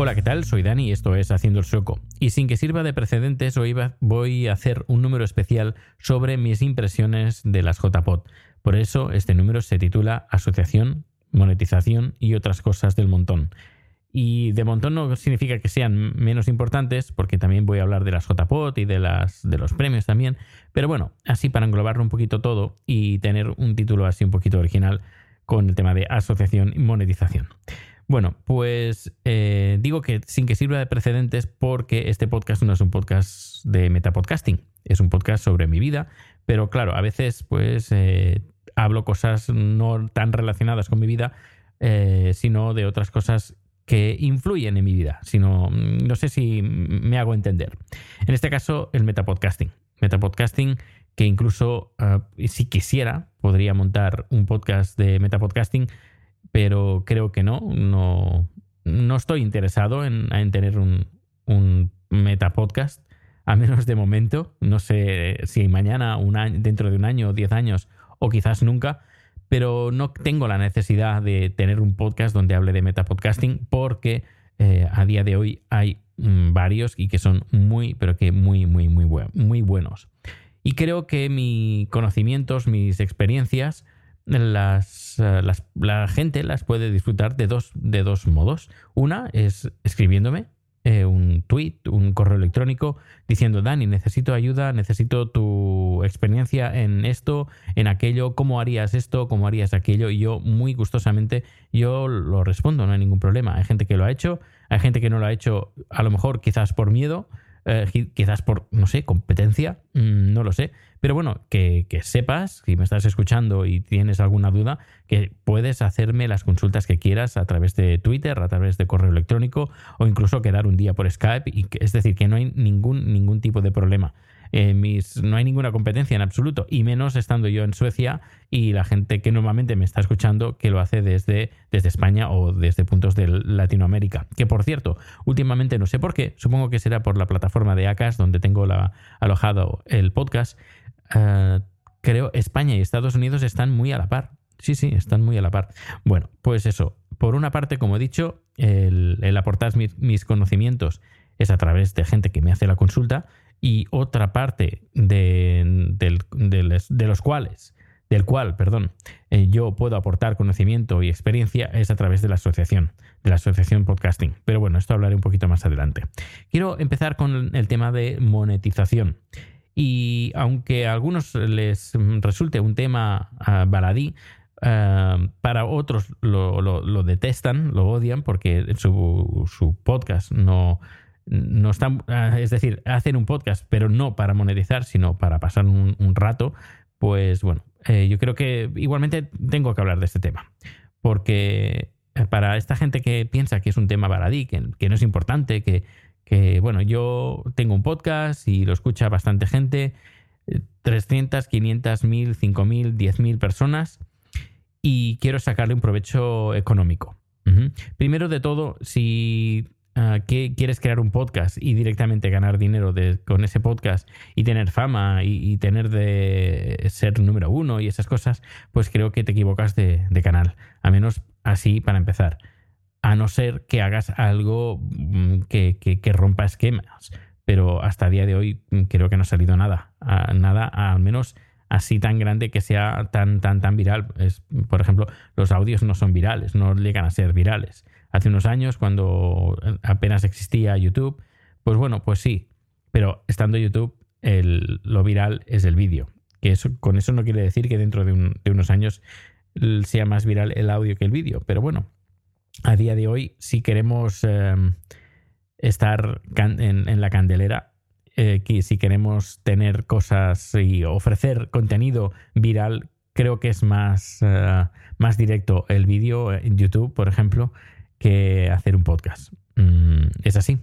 Hola, ¿qué tal? Soy Dani y esto es Haciendo el Sueco. Y sin que sirva de precedentes, hoy voy a hacer un número especial sobre mis impresiones de las JPod. Por eso este número se titula Asociación, Monetización y otras cosas del montón. Y de montón no significa que sean menos importantes, porque también voy a hablar de las JPod y de, las, de los premios también. Pero bueno, así para englobarlo un poquito todo y tener un título así un poquito original con el tema de asociación y monetización. Bueno, pues eh, digo que sin que sirva de precedentes porque este podcast no es un podcast de metapodcasting, es un podcast sobre mi vida, pero claro, a veces pues eh, hablo cosas no tan relacionadas con mi vida, eh, sino de otras cosas que influyen en mi vida, sino no sé si me hago entender. En este caso, el metapodcasting. Metapodcasting que incluso ah, si quisiera podría montar un podcast de metapodcasting, pero creo que no, no, no estoy interesado en, en tener un, un metapodcast, a menos de momento, no sé si mañana, dentro de un año, diez años o quizás nunca, pero no tengo la necesidad de tener un podcast donde hable de metapodcasting porque eh, a día de hoy hay mm, varios y que son muy, pero que muy, muy, muy, muy buenos. Y creo que mis conocimientos, mis experiencias, las, eh, las- la gente las puede disfrutar de dos, de dos modos. Una es escribiéndome eh, un tweet, un correo electrónico, diciendo, Dani, necesito ayuda, necesito tu experiencia en esto, en aquello, cómo harías esto, cómo harías aquello. Y yo muy gustosamente, yo lo respondo, no hay ningún problema. Hay gente que lo ha hecho, hay gente que no lo ha hecho, a lo mejor quizás por miedo, eh, qui- quizás por, no sé, competencia, mm, no lo sé. Pero bueno, que, sepas, si me estás escuchando y tienes alguna duda, que puedes hacerme las consultas que quieras a través de Twitter, a través de correo electrónico o incluso quedar un día por Skype. Y es decir, que no hay ningún, ningún tipo de problema. Eh, mis, no hay ninguna competencia en absoluto, y menos estando yo en Suecia y la gente que normalmente me está escuchando que lo hace desde, desde España o desde puntos de Latinoamérica. Que por cierto, últimamente no sé por qué, supongo que será por la plataforma de ACAS donde tengo la, alojado el podcast. Eh, creo España y Estados Unidos están muy a la par. Sí, sí, están muy a la par. Bueno, pues eso. Por una parte, como he dicho, el, aportar mis, conocimientos es a través de gente que me hace la consulta y otra parte de, de los cuales, del cual, perdón, eh, yo puedo aportar conocimiento y experiencia es a través de la asociación, de la asociación podcasting. Pero bueno, esto hablaré un poquito más adelante. Quiero empezar con el tema de monetización. Y aunque a algunos les resulte un tema ah, baladí, ah, para otros lo, lo- detestan, lo odian, porque su, su podcast no, no están, ah, es decir, hacen un podcast, pero no para monetizar, sino para pasar un, un rato, pues bueno, eh, yo creo que igualmente tengo que hablar de este tema, porque eh, para esta gente que piensa que es un tema baladí, que, que no es importante, que, que, bueno, yo tengo un podcast y lo escucha bastante gente, eh, 300, 500, 1000, 5000, 10.000 personas, y quiero sacarle un provecho económico. Primero de todo, si ah, quieres crear un podcast y directamente ganar dinero con ese podcast y tener fama y, y tener de ser número uno y esas cosas, pues creo que te equivocas de, de canal. A menos así para empezar. A no ser que hagas algo mm, que, que- rompa esquemas. Pero hasta el día de hoy mm, creo que no ha salido nada. Nada, al menos así tan grande que sea tan, tan, tan viral. Es, por ejemplo, los audios no son virales, no llegan a ser virales. Hace unos años, cuando apenas existía YouTube, pues bueno, pues sí. Pero estando YouTube, el- lo viral es el vídeo. Que eso, con eso no quiere decir que dentro de, un- de unos años sea más viral el audio que el vídeo. Pero bueno, a día de hoy, si queremos eh, estar en, la candelera, eh, si queremos tener cosas y ofrecer contenido viral, creo que es más, eh, más directo el vídeo en YouTube, por ejemplo, que hacer un podcast. Mm, es así.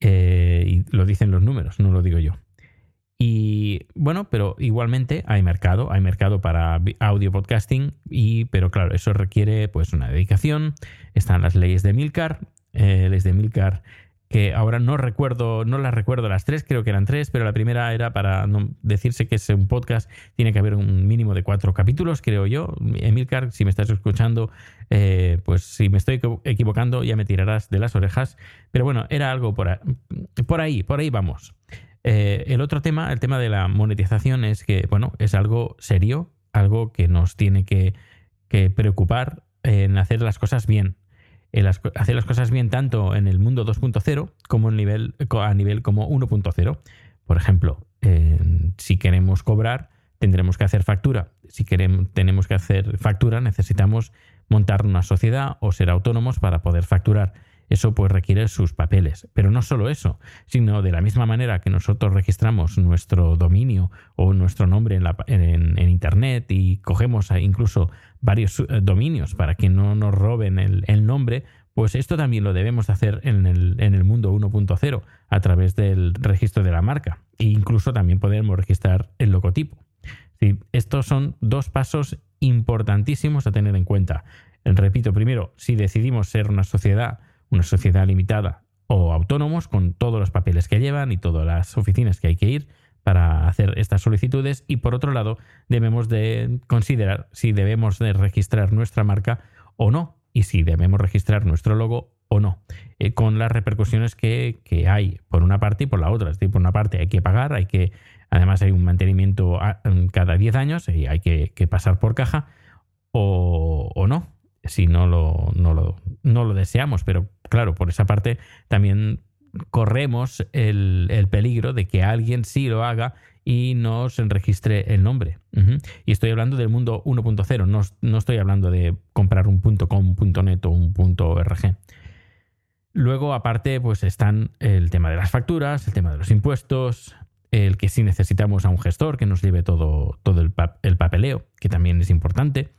Eh, y lo dicen los números, no lo digo yo. Y bueno, pero igualmente hay mercado, hay mercado para audio podcasting, y, pero claro, eso requiere pues una dedicación. Están las leyes de Milcar, eh, leyes de Milcar que ahora no recuerdo, no las recuerdo las tres, creo que eran tres, pero la primera era para decirse que es un podcast, tiene que haber un mínimo de cuatro capítulos, creo yo. Emilcar, si me estás escuchando, eh, pues si me estoy equivo- equivocando ya me tirarás de las orejas, pero bueno, era algo por, por ahí, por ahí vamos. Eh, el otro tema, el tema de la monetización, es que, bueno, es algo serio, algo que nos tiene que, preocupar en hacer las cosas bien. Hacer las cosas bien tanto en el mundo 2.0 como en nivel, a nivel como 1.0. Por ejemplo, eh, si queremos cobrar, tendremos que hacer factura. Si queremos, tenemos que hacer factura, necesitamos montar una sociedad o ser autónomos para poder facturar. Eso pues requiere sus papeles. Pero no solo eso, sino de la misma manera que nosotros registramos nuestro dominio o nuestro nombre en, Internet y cogemos incluso varios eh, dominios para que no nos roben el, nombre, pues esto también lo debemos de hacer en el, mundo 1.0 a través del registro de la marca. E incluso también podemos registrar el logotipo. Estos son dos pasos importantísimos a tener en cuenta. Repito, primero, si decidimos ser una sociedad, una sociedad limitada o autónomos con todos los papeles que llevan y todas las oficinas que hay que ir para hacer estas solicitudes y por otro lado debemos de considerar si debemos de registrar nuestra marca o no y si debemos registrar nuestro logo o no, eh, con las repercusiones que, que hay por una parte y por la otra. Es decir, por una parte hay que pagar, hay que, además hay un mantenimiento cada 10 años y hay que, que pasar por caja o, o no, si no lo, no, lo, no lo deseamos. Pero claro, por esa parte también corremos el, el peligro de que alguien sí lo haga y nos registre el nombre. Y estoy hablando del mundo 1.0, no, no estoy hablando de comprar un .com, .net o un .org. Luego, aparte, pues están el tema de las facturas, el tema de los impuestos, el que sí necesitamos a un gestor que nos lleve todo, todo el, el papeleo, que también es importante.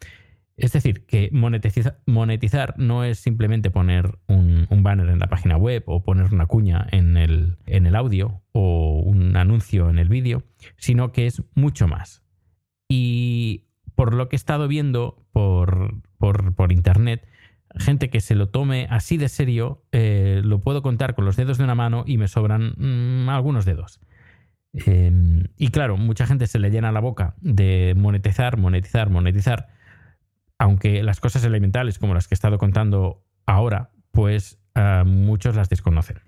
Es decir, que monetiza- monetizar no es simplemente poner un, banner en la página web o poner una cuña en el, en el audio o un anuncio en el vídeo, sino que es mucho más. Y por lo que he estado viendo por, por, por internet, gente que se lo tome así de serio, eh, lo puedo contar con los dedos de una mano y me sobran mm, algunos dedos. Eh, y claro, mucha gente se le llena la boca de monetizar, monetizar, monetizar, aunque las cosas elementales como las que he estado contando ahora, pues ah, muchos las desconocen.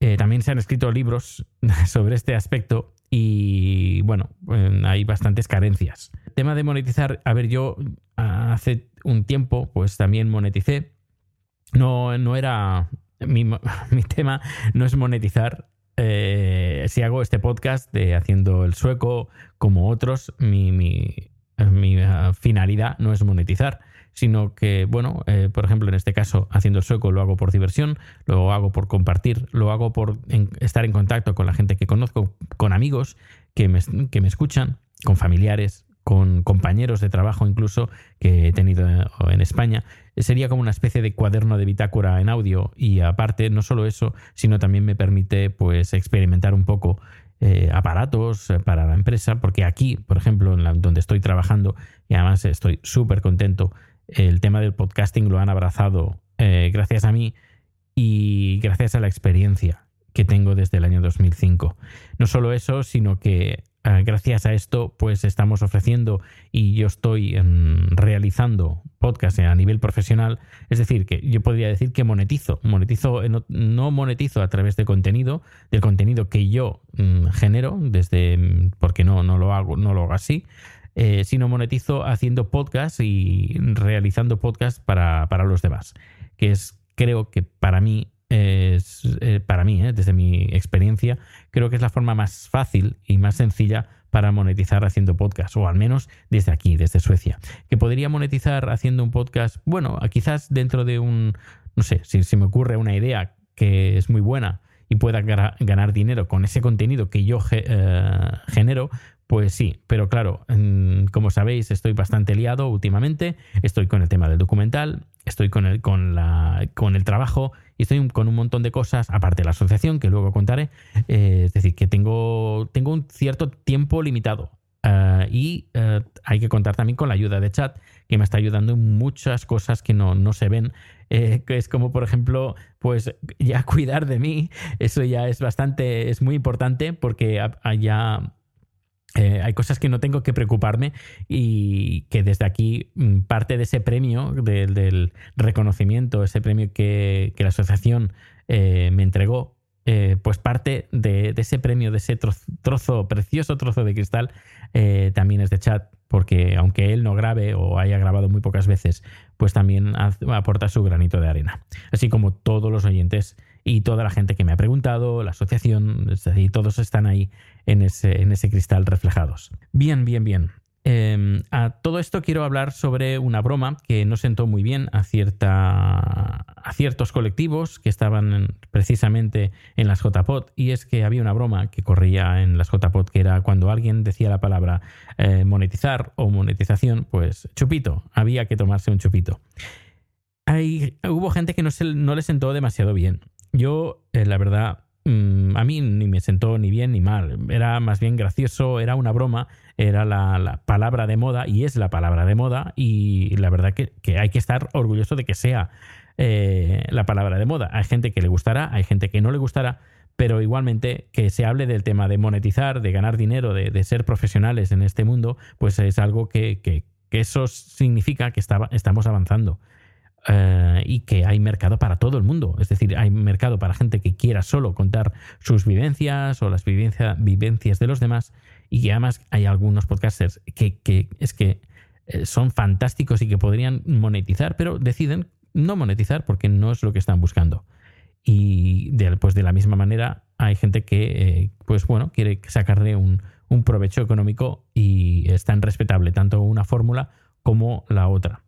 Eh, también se han escrito libros sobre este aspecto y bueno, eh, hay bastantes carencias. Tema de monetizar, a ver, yo ah, hace un tiempo pues también moneticé. No, no era... Mi, mi tema no es monetizar. Eh, si hago este podcast de haciendo el sueco como otros, mi, mi, mi uh, finalidad no es monetizar, sino que, bueno, eh, por ejemplo, en este caso, haciendo el sueco lo hago por diversión, lo hago por compartir, lo hago por estar en contacto con la gente que conozco, con amigos que me, que me escuchan, con familiares, con compañeros de trabajo incluso que he tenido en España. Sería como una especie de cuaderno de bitácora en audio y aparte no solo eso, sino también me permite pues experimentar un poco eh, aparatos para la empresa, porque aquí, por ejemplo, en donde estoy trabajando, y además estoy súper contento, el tema del podcasting lo han abrazado eh, gracias a mí y gracias a la experiencia que tengo desde el año 2005. No solo eso, sino que eh, gracias a esto, pues estamos ofreciendo y yo estoy em, realizando podcast a nivel profesional. Es decir, que yo podría decir que monetizo. Monetizo, eh, no, monetizo a través de contenido, del contenido que yo mm, genero, desde mm, porque no, no lo hago, no lo hago así. Eh, sino monetizo haciendo podcast y realizando podcast para, para los demás. Que es, creo que para mí es, eh, para mí, eh, desde mi experiencia, creo que es la forma más fácil y más sencilla para monetizar haciendo podcast, o al menos desde aquí, desde Suecia. Que podría monetizar haciendo un podcast, bueno, quizás dentro de un, no sé, si, si me ocurre una idea que es muy buena y pueda ganar dinero con ese contenido que yo eh, genero, pues sí, pero claro, como sabéis, estoy bastante liado últimamente. Estoy con el tema del documental, estoy con el, con la, con el trabajo y estoy con un montón de cosas, aparte de la asociación, que luego contaré. Eh, es decir, que tengo, tengo un cierto tiempo limitado. Eh, y eh, hay que contar también con la ayuda de chat, que me está ayudando en muchas cosas que no, no se ven. que es como, por ejemplo, pues ya cuidar de mí. Eso ya es bastante, es muy importante porque ya eh, hay cosas que no tengo que preocuparme y que desde aquí mm, parte de ese premio, del reconocimiento, ese premio que, la asociación eh, me entregó, eh, pues parte de, ese premio, de ese trozo, precioso trozo de cristal, también es de chat, porque aunque él no grabe o haya grabado muy pocas veces, pues también aporta su granito de arena. Así como todos los oyentes y toda la gente que me ha preguntado, la asociación, y todos están ahí en ese, en ese cristal reflejados. Bien, bien, bien. Em, a todo esto quiero hablar sobre una broma que no sentó muy bien a, cierta, a ciertos colectivos que estaban precisamente en las JPOT y es que había una broma que corría en las JPOT que era cuando alguien decía la palabra eh, monetizar o monetización, pues chupito, había que tomarse un chupito. Hay, hubo gente que no, se, no le sentó demasiado bien yo, eh, la verdad, mm, a mí ni me sentó ni bien ni mal. Era más bien gracioso, era una broma, era la, palabra de moda y es la palabra de moda y la verdad que, hay que estar orgulloso de que sea eh, la palabra de moda. Hay gente que le gustará, hay gente que no le gustará, pero igualmente que se hable del tema de monetizar, de ganar dinero, de, ser profesionales en este mundo, pues es algo que, que, eso significa que estamos avanzando. Eh, y que hay mercado para todo el mundo. Es decir, hay mercado para gente que quiera solo contar sus vivencias o las vivencias de los demás y que además hay algunos podcasters que, es que eh, son fantásticos y que podrían monetizar, pero deciden no monetizar porque no es lo que están buscando. Y de, pues de la misma manera hay gente que, eh, pues bueno, quiere sacarle un, un provecho económico y es tan respetable tanto una fórmula como la otra.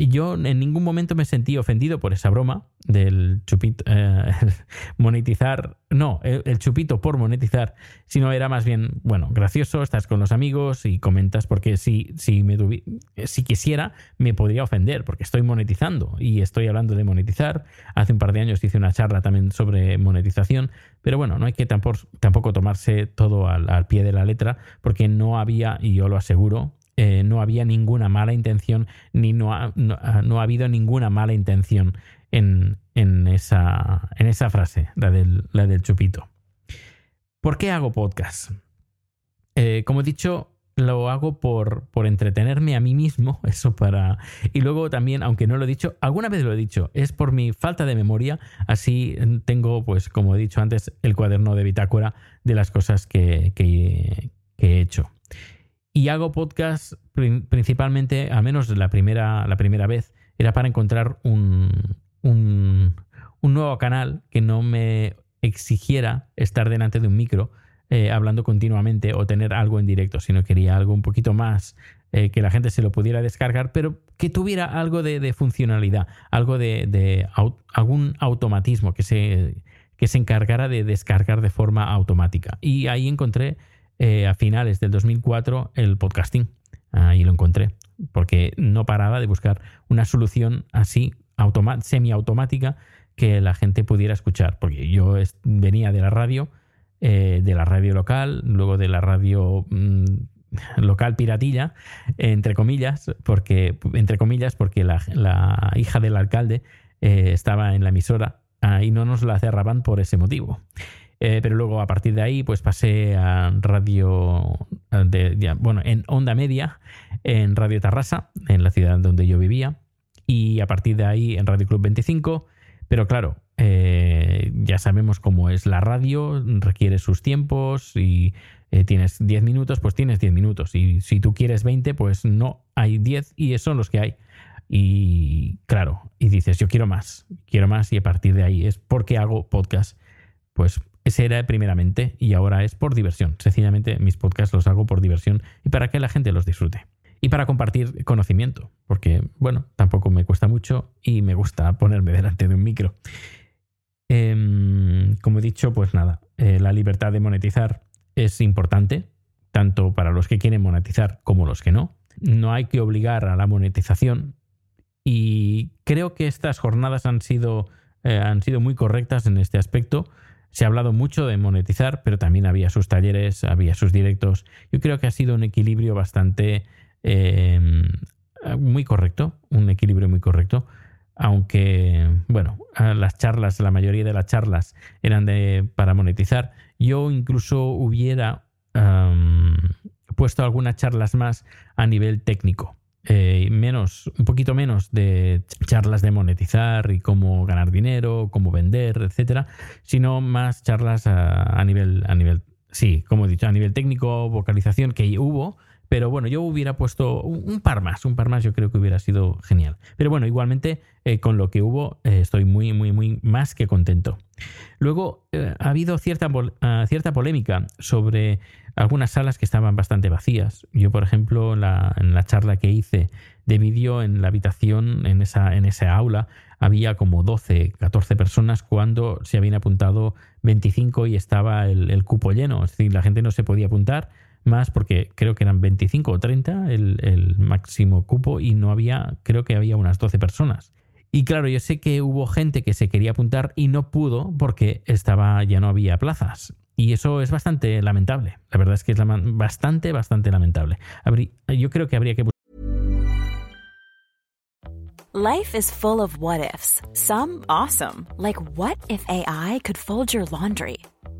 Y yo en ningún momento me sentí ofendido por esa broma del chupito, eh, monetizar, no, el, chupito por monetizar, sino era más bien, bueno, gracioso, estás con los amigos y comentas, porque si, si, me si quisiera me podría ofender, porque estoy monetizando y estoy hablando de monetizar. Hace un par de años hice una charla también sobre monetización, pero bueno, no hay que tampoco, tampoco tomarse todo al pie de la letra, porque no había, y yo lo aseguro, eh, no había ninguna mala intención, ni no ha, no, ha habido ninguna mala intención en, en, esa, en esa frase, la del, la del chupito. ¿Por qué hago podcast? Eh, como he dicho, lo hago por, por entretenerme a mí mismo, eso para... Y luego también, aunque no lo he dicho, alguna vez lo he dicho, es por mi falta de memoria, así tengo, pues como he dicho antes, el cuaderno de bitácora de las cosas que, que, que he hecho. Y hago podcast principalmente, al menos la primera, la primera vez, era para encontrar un, un, nuevo canal que no me exigiera estar delante de un micro eh, hablando continuamente o tener algo en directo, sino quería algo un poquito más eh, que la gente se lo pudiera descargar, pero que tuviera algo de, funcionalidad, algo de, algún automatismo que se, que se encargara de descargar de forma automática. Y ahí encontré eh, a finales del 2004 el podcasting. Ahí lo encontré, porque no paraba de buscar una solución así, semiautomática, que la gente pudiera escuchar. Porque yo venía de la radio, eh, de la radio local, luego de la radio mm, local piratilla, entre comillas, porque, entre comillas, porque la, hija del alcalde eh, estaba en la emisora y no nos la cerraban por ese motivo. Eh, pero luego a partir de ahí pues pasé a radio, de, bueno, en onda media, en Radio Tarrasa, en la ciudad donde yo vivía, y a partir de ahí en Radio Club 25, pero claro, eh, ya sabemos cómo es la radio, requiere sus tiempos y eh, tienes 10 minutos, pues tienes 10 minutos. Y si tú quieres 20, pues no, hay 10 y son los que hay. Y claro, y dices, yo quiero más, quiero más y a partir de ahí es porque hago podcast. Pues ese era primeramente y ahora es por diversión. Sencillamente mis podcasts los hago por diversión y para que la gente los disfrute. Y para compartir conocimiento, porque bueno, tampoco me cuesta mucho y me gusta ponerme delante de un micro. Em, como he dicho, pues nada, eh, la libertad de monetizar es importante, tanto para los que quieren monetizar como los que no. No hay que obligar a la monetización y creo que estas jornadas han sido, eh, han sido muy correctas en este aspecto se ha hablado mucho de monetizar, pero también había sus talleres, había sus directos. Yo creo que ha sido un equilibrio bastante em, muy correcto, un equilibrio muy correcto. Aunque, bueno, las charlas, la mayoría de las charlas eran de, para monetizar. Yo incluso hubiera puesto algunas charlas más a nivel técnico. Eh, menos, un poquito menos de charlas de monetizar y cómo ganar dinero, cómo vender, etcétera, sino más charlas a, nivel, a nivel, sí, como he dicho, a nivel técnico, vocalización que hubo, pero bueno, yo hubiera puesto un par más, un par más yo creo que hubiera sido genial. Pero bueno, igualmente eh, con lo que hubo eh, estoy muy, muy, muy más que contento. Luego ha habido cierta, cierta polémica sobre algunas salas que estaban bastante vacías. Yo, por ejemplo, la, en la charla que hice de vídeo en la habitación, en esa, en esa aula, había como 12, 14 personas cuando se habían apuntado 25 y estaba el, el cupo lleno. Es decir, la gente no se podía apuntar más porque creo que eran 25 o 30 el, máximo cupo y no había, creo que había unas 12 personas. Y claro, yo sé que hubo gente que se quería apuntar y no pudo porque estaba ya no había plazas. Y eso es bastante lamentable. La verdad es que es bastante, bastante lamentable. Yo creo que habría que Life is full of what ifs. Some awesome, like what if AI could fold your laundry?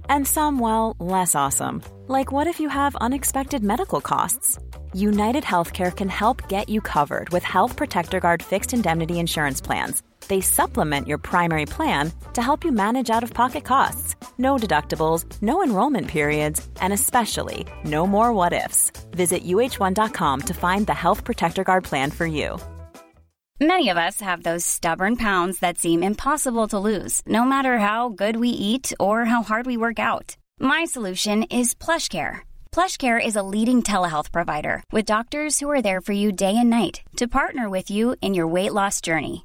And some, well, less awesome. Like what if you have unexpected medical costs? United Healthcare can help get you covered with Health Protector Guard fixed indemnity insurance plans. They supplement your primary plan to help you manage out of pocket costs. No deductibles, no enrollment periods, and especially no more what ifs. Visit uh1.com to find the Health Protector Guard plan for you. Many of us have those stubborn pounds that seem impossible to lose, no matter how good we eat or how hard we work out. My solution is PlushCare. PlushCare is a leading telehealth provider with doctors who are there for you day and night to partner with you in your weight loss journey.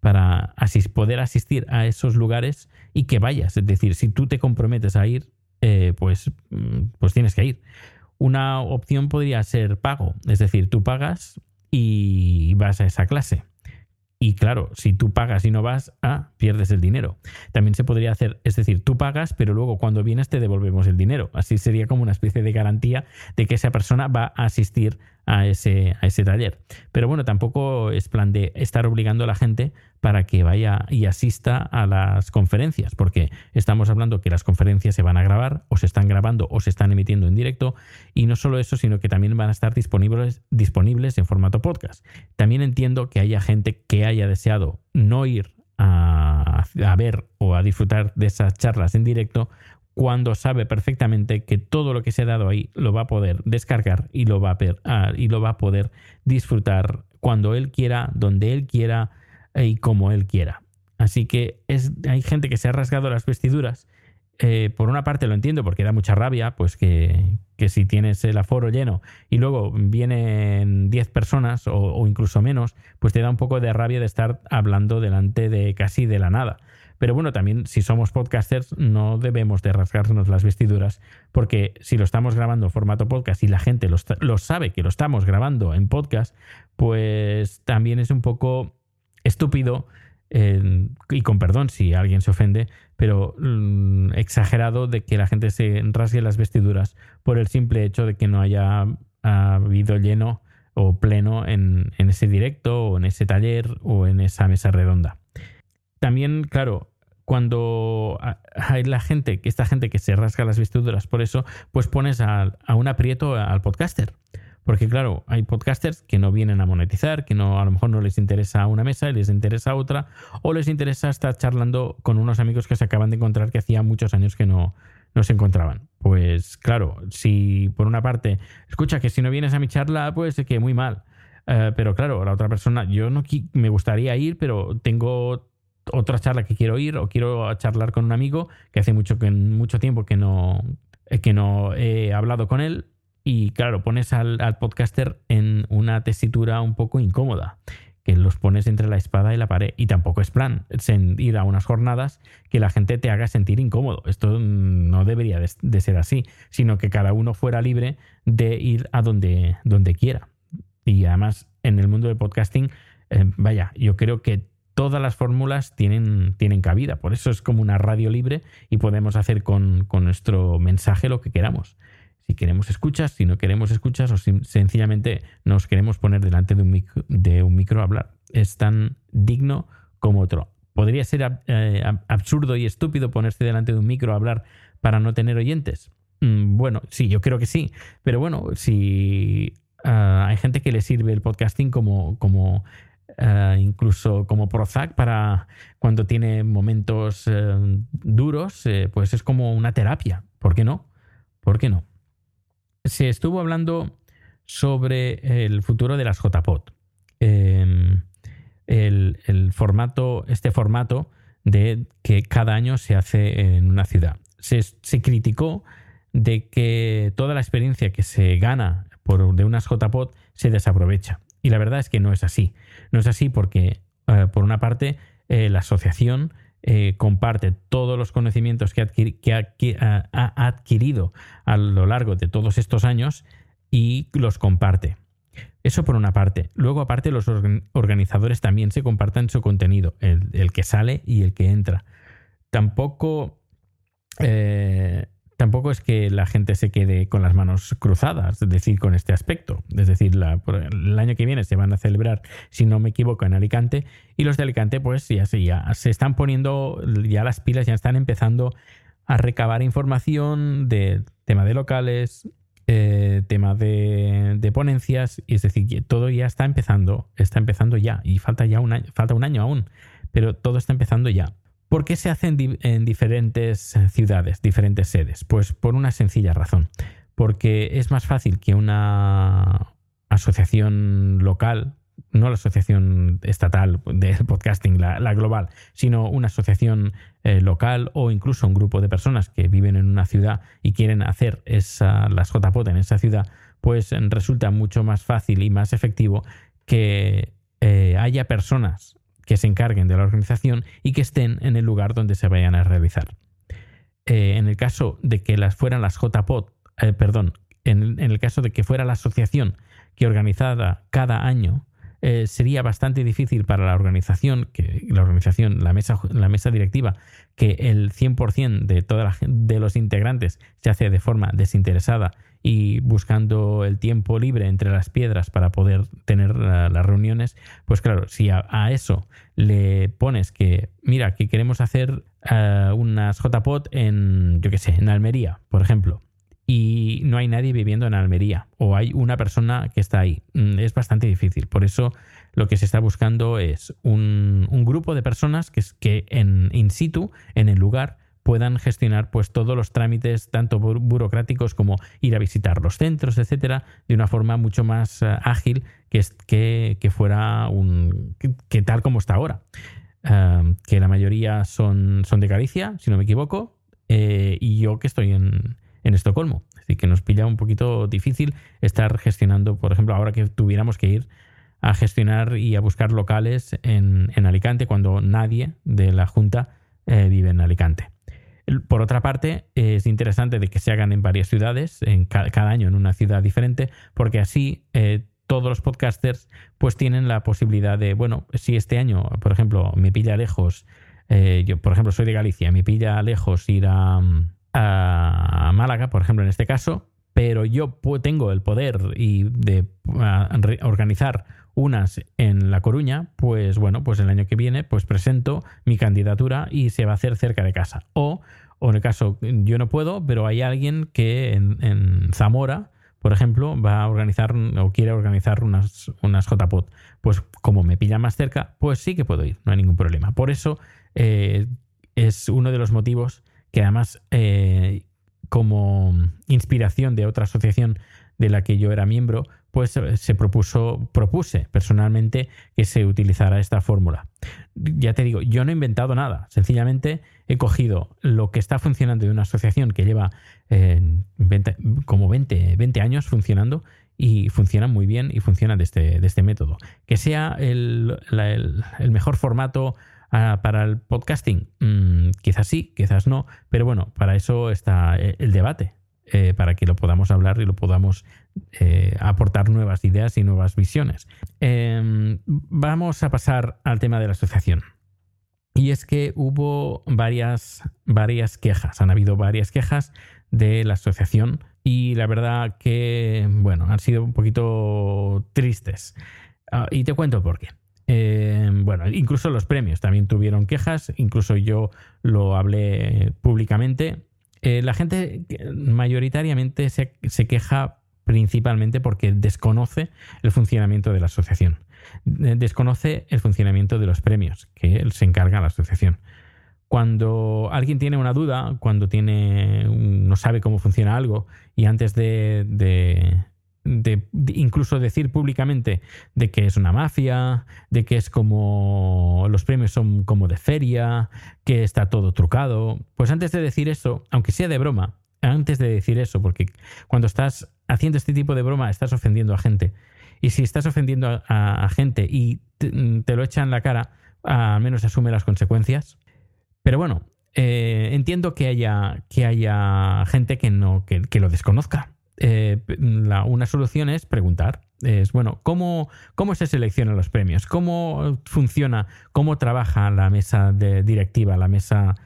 para poder asistir a esos lugares y que vayas. Es decir, si tú te comprometes a ir, eh, pues, mm, pues tienes que ir. Una opción podría ser pago. Es decir, tú pagas y vas a esa clase. Y claro, si tú pagas y no vas, ah, pierdes el dinero. También se podría hacer, es decir, tú pagas, pero luego cuando vienes te devolvemos el dinero. Así sería como una especie de garantía de que esa persona va a asistir a ese, a ese taller. Pero bueno, tampoco es plan de estar obligando a la gente para que vaya y asista a las conferencias, porque estamos hablando que las conferencias se van a grabar, o se están grabando, o se están emitiendo en directo, y no solo eso, sino que también van a estar disponibles, disponibles en formato podcast. También entiendo que haya gente que haya deseado no ir a, ver o a disfrutar de esas charlas en directo cuando sabe perfectamente que todo lo que se ha dado ahí lo va a poder descargar y lo va a, ver, ah, y lo va a poder disfrutar cuando él quiera, donde él quiera y como él quiera. Así que es, hay gente que se ha rasgado las vestiduras. Eh, por una parte lo entiendo porque da mucha rabia, pues que, que si tienes el aforo lleno y luego vienen 10 personas o, incluso menos, pues te da un poco de rabia de estar hablando delante de casi de la nada. Pero bueno, también si somos podcasters no debemos de rasgarnos las vestiduras porque si lo estamos grabando en formato podcast y la gente lo sabe que lo estamos grabando en podcast, pues también es un poco estúpido y con perdón si alguien se ofende, pero mm, exagerado de que la gente se rasgue las vestiduras por el simple hecho de que no haya habido lleno o pleno en, en ese directo o en ese taller o en esa mesa redonda. También, claro, cuando hay la gente, esta gente que se rasga las vestiduras por eso, pues pones a, a, un aprieto al podcaster. Porque claro, hay podcasters que no vienen a monetizar, que no, a lo mejor no les interesa una mesa y les interesa otra, o les interesa estar charlando con unos amigos que se acaban de encontrar que hacía muchos años que no, no se encontraban. Pues claro, si por una parte, escucha que si no vienes a mi charla, pues que muy mal. Uh, pero claro, la otra persona, yo no me gustaría ir, pero tengo otra charla que quiero ir o quiero charlar con un amigo que hace mucho, que, mucho tiempo que no, que no he hablado con él y claro, pones al, al, podcaster en una tesitura un poco incómoda, que los pones entre la espada y la pared y tampoco es plan ir a unas jornadas que la gente te haga sentir incómodo. Esto no debería de, de ser así, sino que cada uno fuera libre de ir a donde, donde quiera. Y además en el mundo del podcasting, eh, vaya, yo creo que todas las fórmulas tienen, tienen cabida. Por eso es como una radio libre y podemos hacer con, con nuestro mensaje lo que queramos. Si queremos escuchas, si no queremos escuchas o si, sencillamente nos queremos poner delante de un, micro, a hablar. Es tan digno como otro. ¿Podría ser eh, absurdo y estúpido ponerse delante de un micro a hablar para no tener oyentes? Mm, bueno, sí, yo creo que sí. Pero bueno, si uh, hay gente que le sirve el podcasting como, como Uh, incluso como Prozac para cuando tiene momentos uh, duros, eh, pues es como una terapia. ¿Por qué no? ¿Por qué no? Se estuvo hablando sobre el futuro de las JPOT. Eh, el, el, formato, este formato de que cada año se hace en una ciudad. Se, se criticó de que toda la experiencia que se gana por, de unas JPOT se desaprovecha. Y la verdad es que no es así. No es así porque, eh, por una parte, eh, la asociación eh, comparte todos los conocimientos que, ha, adquirido a lo largo de todos estos años y los comparte. Eso por una parte. Luego, aparte, los organizadores también se comparten su contenido, el, el que sale y el que entra. Tampoco eh, tampoco es que la gente se quede con las manos cruzadas, es decir, con este aspecto. Es decir, el año que viene se van a celebrar, si no me equivoco, en Alicante, y los de Alicante, pues ya, ya se están poniendo ya las pilas, ya están empezando a recabar información de tema de locales, eh, tema de, de, ponencias, y es decir, todo ya está empezando, está empezando ya, y falta ya un año, falta un año aún, pero todo está empezando ya. ¿Por qué se hacen en diferentes ciudades, diferentes sedes? Pues por una sencilla razón. Porque es más fácil que una asociación local, no la asociación estatal de podcasting, la, global, sino una asociación eh, local o incluso un grupo de personas que viven en una ciudad y quieren hacer esa, las JPOT en esa ciudad, pues resulta mucho más fácil y más efectivo que eh, haya personas que se encarguen de la organización y que estén en el lugar donde se vayan a realizar. Eh, en el caso de que las fueran las JPOT, eh, perdón, en, el caso de que fuera la asociación que organizara cada año, eh, sería bastante difícil para la organización, la organización, la mesa, la mesa directiva, que el 100% de, toda la, de los integrantes se hace de forma desinteresada y buscando el tiempo libre entre las piedras para poder tener las reuniones, pues claro, si a, eso le pones que, mira, que queremos hacer uh, unas JPOT en, yo qué sé, en Almería, por ejemplo, y no hay nadie viviendo en Almería o hay una persona que está ahí. Mm, es bastante difícil. Por eso lo que se está buscando es un, un grupo de personas que, que en in situ, en el lugar, puedan gestionar pues todos los trámites tanto bur- burocráticos como ir a visitar los centros, etcétera, de una forma mucho más eh, ágil que, que, que fuera un que, tal como está ahora. Que la mayoría son, son de Galicia, si no me equivoco, eh, y yo que estoy en, en Estocolmo. Así que nos pilla un poquito difícil estar gestionando, por ejemplo, ahora que tuviéramos que ir a gestionar y a buscar locales en, en Alicante cuando nadie de la Junta eh, vive en Alicante. Por otra parte, es interesante de que se hagan en varias ciudades, en ca- cada año en una ciudad diferente, porque así eh, todos los podcasters pues tienen la posibilidad de, bueno, si este año, por ejemplo, me pilla lejos, eh, yo por ejemplo soy de Galicia, me pilla lejos ir a, Málaga, por ejemplo, en este caso, pero yo tengo el poder y de organizar unas en La Coruña, pues bueno, pues el año que viene pues presento mi candidatura y se va a hacer cerca de casa. O, o en el caso, yo no puedo, pero hay alguien que en, Zamora, por ejemplo, va a organizar o quiere organizar unas, unas JPOT. Pues como me pilla más cerca, pues sí que puedo ir, no hay ningún problema. Por eso eh, es uno de los motivos que además eh, como inspiración de otra asociación de la que yo era miembro, pues eh, se propuso, propuse personalmente que se utilizara esta fórmula. Ya te digo, yo no he inventado nada, sencillamente he cogido lo que está funcionando de una asociación que lleva eh, 20 como 20, 20 años funcionando y funciona muy bien y funciona de este, de este método. Que sea el- el mejor formato ah, para el podcasting, Mm, quizás sí, quizás no, pero bueno, para eso está eh, el debate, eh, para que lo podamos hablar y lo podamos eh, aportar nuevas ideas y nuevas visiones. Eh, vamos a pasar al tema de la asociación. Y es que hubo varias, varias quejas, han habido varias quejas de la asociación y la verdad que, bueno, han sido un poquito tristes. Ah, y te cuento por qué. Eh, bueno, incluso los premios también tuvieron quejas, incluso yo lo hablé públicamente. Eh, la gente mayoritariamente se, se queja principalmente porque desconoce el funcionamiento de la asociación. Eh, Desconoce el funcionamiento de los premios que se encarga la asociación. Cuando alguien tiene una duda, cuando tiene no sabe cómo funciona algo y antes de, de- de- incluso decir públicamente de que es una mafia, de que es como los premios son como de feria, que está todo trucado, pues antes de decir eso, aunque sea de broma, antes de decir eso, porque cuando estás haciendo este tipo de broma estás ofendiendo a gente. Y si estás ofendiendo a, gente y te, te lo echan la cara, al menos asume las consecuencias. Pero bueno, eh, entiendo que haya, que haya gente que, no, que, que lo desconozca. Eh, una solución es preguntar. Es, bueno, ¿cómo, ¿cómo se seleccionan los premios? ¿Cómo funciona? ¿Cómo trabaja la mesa de directiva, la mesa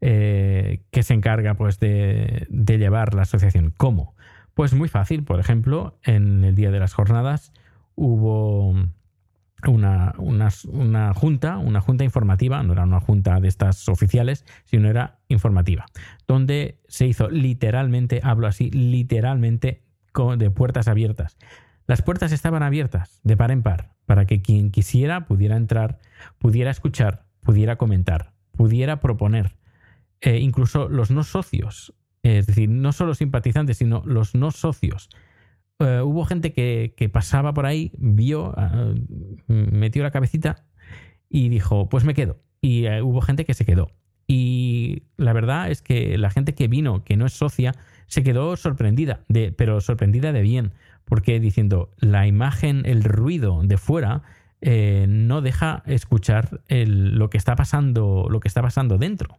eh, que se encarga pues, de llevar la asociación? ¿Cómo? Pues muy fácil. Por ejemplo, en el día de las jornadas hubo una, una, una junta, una junta informativa, no era una junta de estas oficiales, sino era informativa, donde se hizo literalmente, hablo así, literalmente de puertas abiertas. Las puertas estaban abiertas de par en par para que quien quisiera pudiera entrar, pudiera escuchar, pudiera comentar, pudiera proponer. Eh, incluso los no socios, es decir, no solo simpatizantes, sino los no socios. Eh, hubo gente que, que pasaba por ahí, vio, ah, metió la cabecita y dijo, pues me quedo. Y eh, hubo gente que se quedó. Y la verdad es que la gente que vino, que no es socia, se quedó sorprendida, de, pero sorprendida de bien, porque diciendo, la imagen, el ruido de fuera eh, no deja escuchar el- lo que está pasando, lo que está pasando dentro.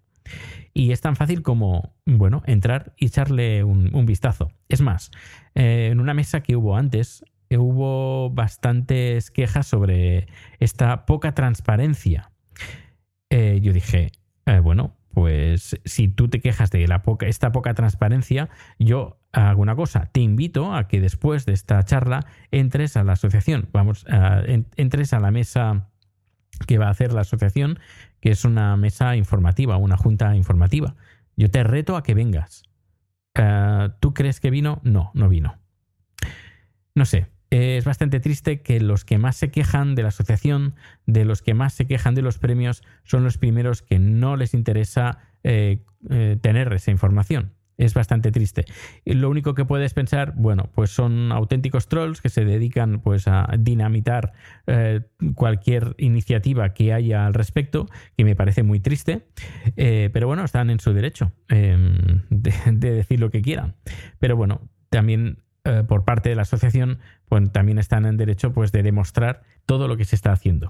Y es tan fácil como, bueno, entrar y echarle un, vistazo. Es más, eh, en una mesa que hubo antes, eh, hubo bastantes quejas sobre esta poca transparencia. Eh, yo dije, bueno, pues si tú te quejas de la poca, esta poca transparencia, yo hago una cosa, te invito a que después de esta charla entres a la asociación, vamos, a- en- entres a la mesa que va a hacer la asociación, que es una mesa informativa, una junta informativa. Yo te reto a que vengas. Eh, ¿Tú crees que vino? No, no vino. No sé. es bastante triste que los que más se quejan de la asociación, de los que más se quejan de los premios, son los primeros que no les interesa eh, eh, tener esa información. Es bastante triste. Y lo único que puedes pensar, bueno, pues son auténticos trolls que se dedican pues a dinamitar eh, cualquier iniciativa que haya al respecto, que me parece muy triste. pero bueno, están en su derecho em, de, de decir lo que quieran. Pero bueno, también eh, por parte de la asociación, pues también están en derecho pues, de demostrar todo lo que se está haciendo.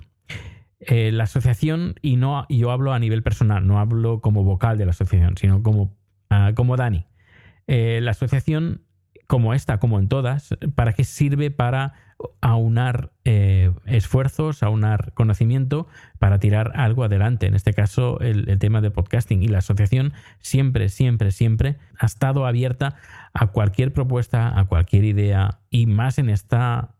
Eh, la asociación, y no yo hablo a nivel personal, no hablo como vocal de la asociación, sino como, ah, como Dani. Eh, la asociación, como esta, como en todas, ¿para qué sirve? Para aunar eh, esfuerzos, aunar conocimiento para tirar algo adelante. En este caso, el, tema de podcasting y la asociación siempre, siempre, siempre ha estado abierta a cualquier propuesta, a cualquier idea y más en esta...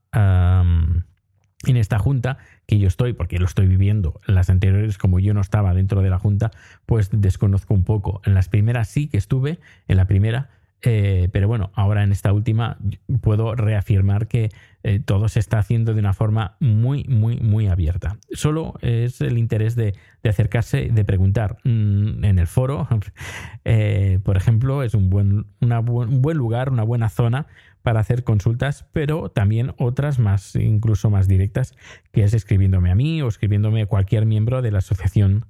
en esta junta que yo estoy, porque lo estoy viviendo, en las anteriores, como yo no estaba dentro de la junta, pues desconozco un poco. En las primeras sí que estuve, en la primera eh, pero bueno, ahora en esta última puedo reafirmar que eh, todo se está haciendo de una forma muy, muy, muy abierta. Solo es el interés de, acercarse, de preguntar. Mm, en el foro, eh, por ejemplo, es un buen, un buen lugar, una buena zona para hacer consultas, pero también otras más, incluso más directas, que es escribiéndome a mí o escribiéndome a cualquier miembro de la asociación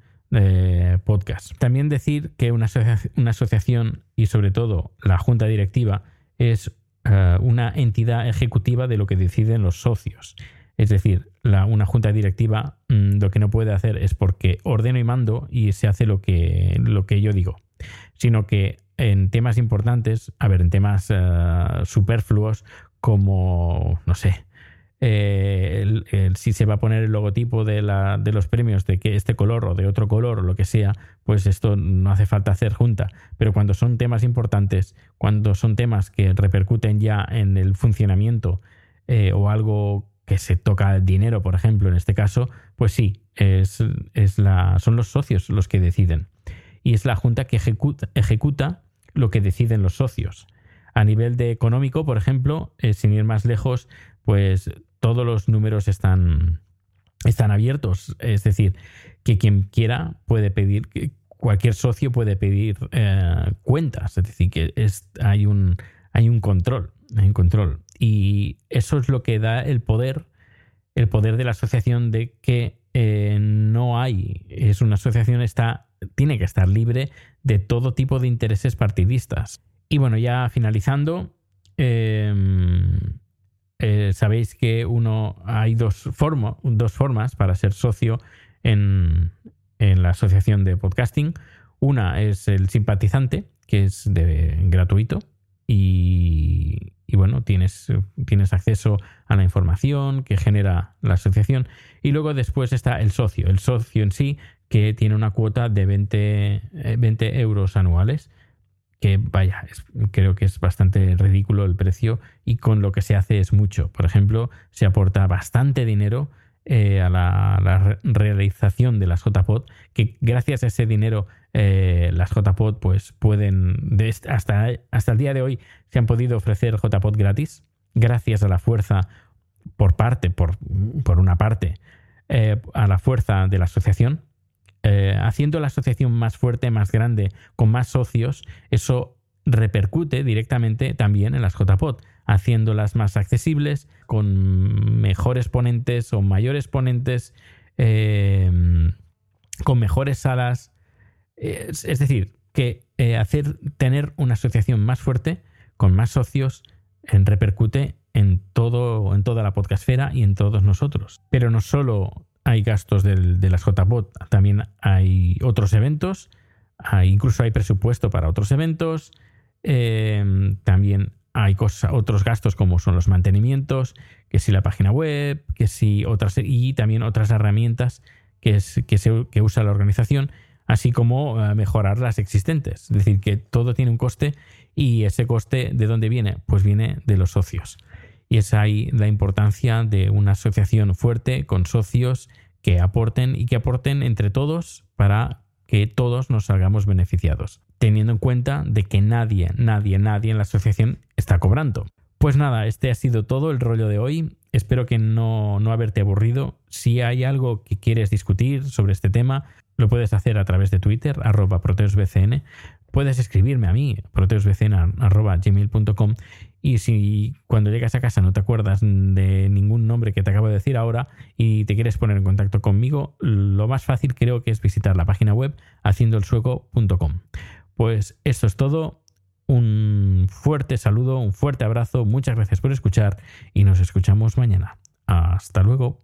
podcast. También decir que una, asociación y sobre todo la junta directiva es eh, una entidad ejecutiva de lo que deciden los socios. Es decir, una junta directiva mm, lo que no puede hacer es porque ordeno y mando y se hace lo que, lo que yo digo, sino que en temas importantes, a ver, en temas eh, superfluos como, no sé, eh, si se va a poner el logotipo de, la, de, los premios de que este color o de otro color o lo que sea, pues esto no hace falta hacer junta. Pero cuando son temas importantes, cuando son temas que repercuten ya en el funcionamiento eh, o algo que se toca dinero, por ejemplo, en este caso, pues sí, es, es la, son los socios los que deciden. Y es la junta que ejecuta, ejecuta lo que deciden los socios. A nivel de económico, por ejemplo, eh, sin ir más lejos, pues todos los números están, están abiertos. Es decir, que quien quiera puede pedir, cualquier socio puede pedir eh, cuentas. Es decir, que es, hay, un, hay un control. Hay un control. Y eso es lo que da el poder, el poder de la asociación de que eh, no hay, es una asociación, está, tiene que estar libre de todo tipo de intereses partidistas. Y bueno, ya finalizando, eh, eh, sabéis que uno hay dos, dos formas para ser socio en, la asociación de podcasting. Una es el simpatizante, que es de, gratuito y, bueno, tienes, tienes acceso a la información que genera la asociación. Y luego después está el socio, el socio en sí, que tiene una cuota de 20, 20 eh, euros anuales que vaya, creo que es bastante ridículo el precio y con lo que se hace es mucho. Por ejemplo, se aporta bastante dinero eh, a la, realización de las JPod, que gracias a ese dinero eh, las JPod pues pueden, hasta, hasta el día de hoy se han podido ofrecer JPod gratis, gracias a la fuerza por parte, por, por una parte, eh, a la fuerza de la asociación, eh, haciendo la asociación más fuerte, más grande, con más socios, eso repercute directamente también en las JPOT, haciéndolas más accesibles, con mejores ponentes o mayores ponentes, con mejores salas. Es, decir, que eh, hacer tener una asociación más fuerte, con más socios, repercute en todo, en toda la podcastfera y en todos nosotros. Pero no solo hay gastos de las JPOT, también hay otros eventos, incluso hay presupuesto para otros eventos, em, también hay cosas, otros gastos como son los mantenimientos, que si la página web, que si otras y también otras herramientas que, que, se, que usa la organización, así como eh, mejorar las existentes. Es decir, que todo tiene un coste y ese coste ¿de dónde viene? Pues viene de los socios. Y es ahí la importancia de una asociación fuerte con socios que aporten y que aporten entre todos para que todos nos salgamos beneficiados, teniendo en cuenta de que nadie, nadie, nadie en la asociación está cobrando. Pues nada, este ha sido todo el rollo de hoy. Espero que no, no haberte aburrido. Si hay algo que quieres discutir sobre este tema, lo puedes hacer a través de Twitter, arroba proteusbcn. Puedes escribirme a mí, proteusbcn.gmail.com y si cuando llegas a casa no te acuerdas de ningún nombre que te acabo de decir ahora y te quieres poner en contacto conmigo, lo más fácil creo que es visitar la página web haciendoelsueco.com. Pues esto es todo. Un fuerte saludo, un fuerte abrazo, muchas gracias por escuchar y nos escuchamos mañana. Hasta luego.